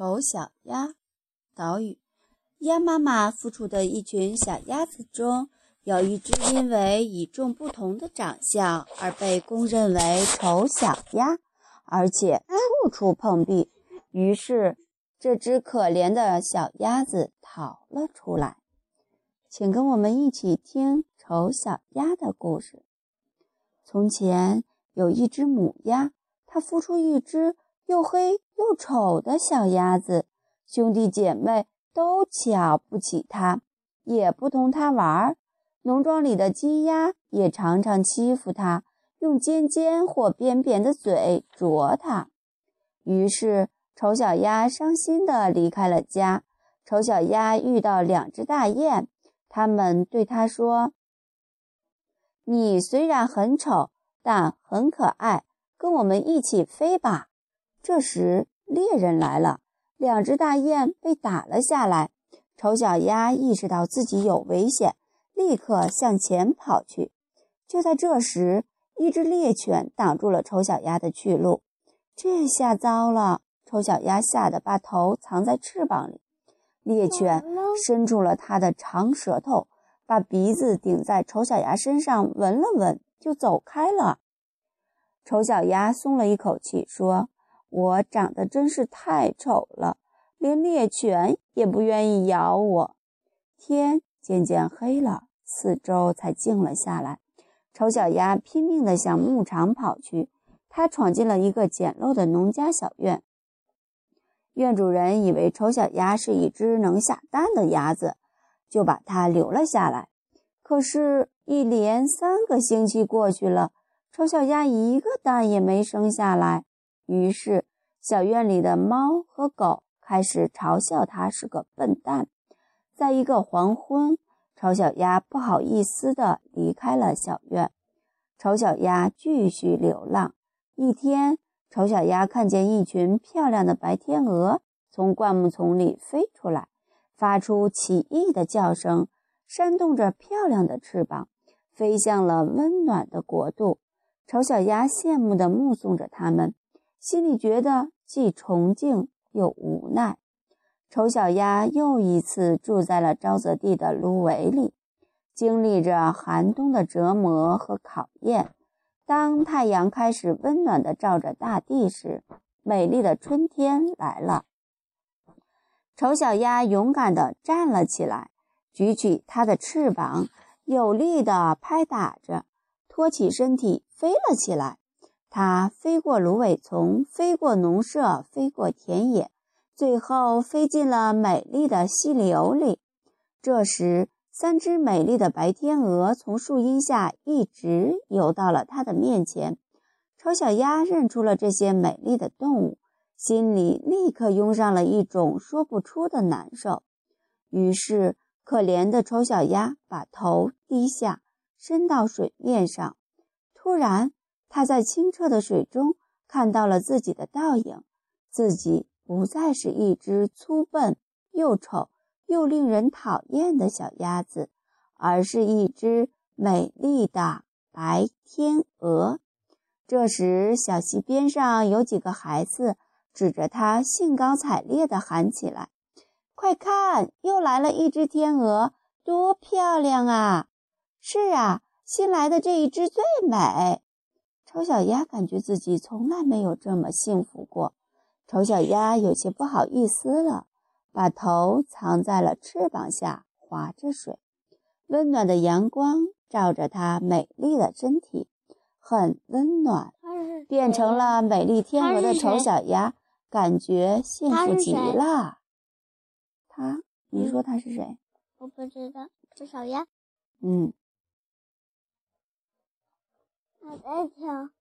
丑小鸭。岛屿，鸭妈妈孵出的一群小鸭子中，有一只因为与众不同的长相而被公认为丑小鸭，而且处处碰壁。于是，这只可怜的小鸭子逃了出来。请跟我们一起听丑小鸭的故事。从前有一只母鸭，它孵出一只又黑又丑的小鸭子，兄弟姐妹都瞧不起它，也不同它玩儿。农庄里的鸡鸭也常常欺负它，用尖尖或扁扁的嘴啄它。于是，丑小鸭伤心地离开了家。丑小鸭遇到两只大雁。它们对它说：“你虽然很丑，但很可爱，跟我们一起飞吧。”这时，猎人来了，两只大雁被打了下来。丑小鸭意识到自己有危险，立刻向前跑去。就在这时，一只猎犬挡住了丑小鸭的去路。这下糟了！丑小鸭吓得把头藏在翅膀里。猎犬伸出了它的长舌头，把鼻子顶在丑小鸭身上闻了闻，就走开了。丑小鸭松了一口气，说：“我长得真是太丑了，连猎犬也不愿意咬我。”天渐渐黑了，四周才静了下来。丑小鸭拼命地向牧场跑去，它闯进了一个简陋的农家小院。院主人以为丑小鸭是一只能下蛋的鸭子，就把它留了下来。可是，一连三个星期过去了，丑小鸭一个蛋也没生下来。于是，小院里的猫和狗开始嘲笑它是个笨蛋。在一个黄昏，丑小鸭不好意思地离开了小院。丑小鸭继续流浪。一天。丑小鸭看见一群漂亮的白天鹅从灌木丛里飞出来，发出奇异的叫声，扇动着漂亮的翅膀，飞向了温暖的国度。丑小鸭羡慕地目送着它们，心里觉得既崇敬又无奈。丑小鸭又一次住在了沼泽地的芦苇里，经历着寒冬的折磨和考验。当太阳开始温暖地照着大地时，美丽的春天来了。丑小鸭勇敢地站了起来，举起它的翅膀，有力地拍打着，托起身体飞了起来。它飞过芦苇丛，飞过农舍，飞过田野，最后飞进了美丽的溪流里。这时，三只美丽的白天鹅从树荫下一直游到了它的面前。丑小鸭认出了这些美丽的动物，心里立刻涌上了一种说不出的难受。于是，可怜的丑小鸭把头低下，伸到水面上。突然，它在清澈的水中看到了自己的倒影，自己不再是一只粗笨又丑。又令人讨厌的小鸭子，而是一只美丽的白天鹅。这时，小溪边上有几个孩子指着它，兴高采烈地喊起来：“快看，又来了一只天鹅，多漂亮啊！”“是啊，新来的这一只最美。”丑小鸭感觉自己从来没有这么幸福过。丑小鸭有些不好意思了。把头藏在了翅膀下，划着水。温暖的阳光照着它美丽的身体，很温暖。变成了美丽天鹅的丑小鸭，感觉幸福极了。他，你说他是谁？我不知道，丑小鸭。嗯。我在听。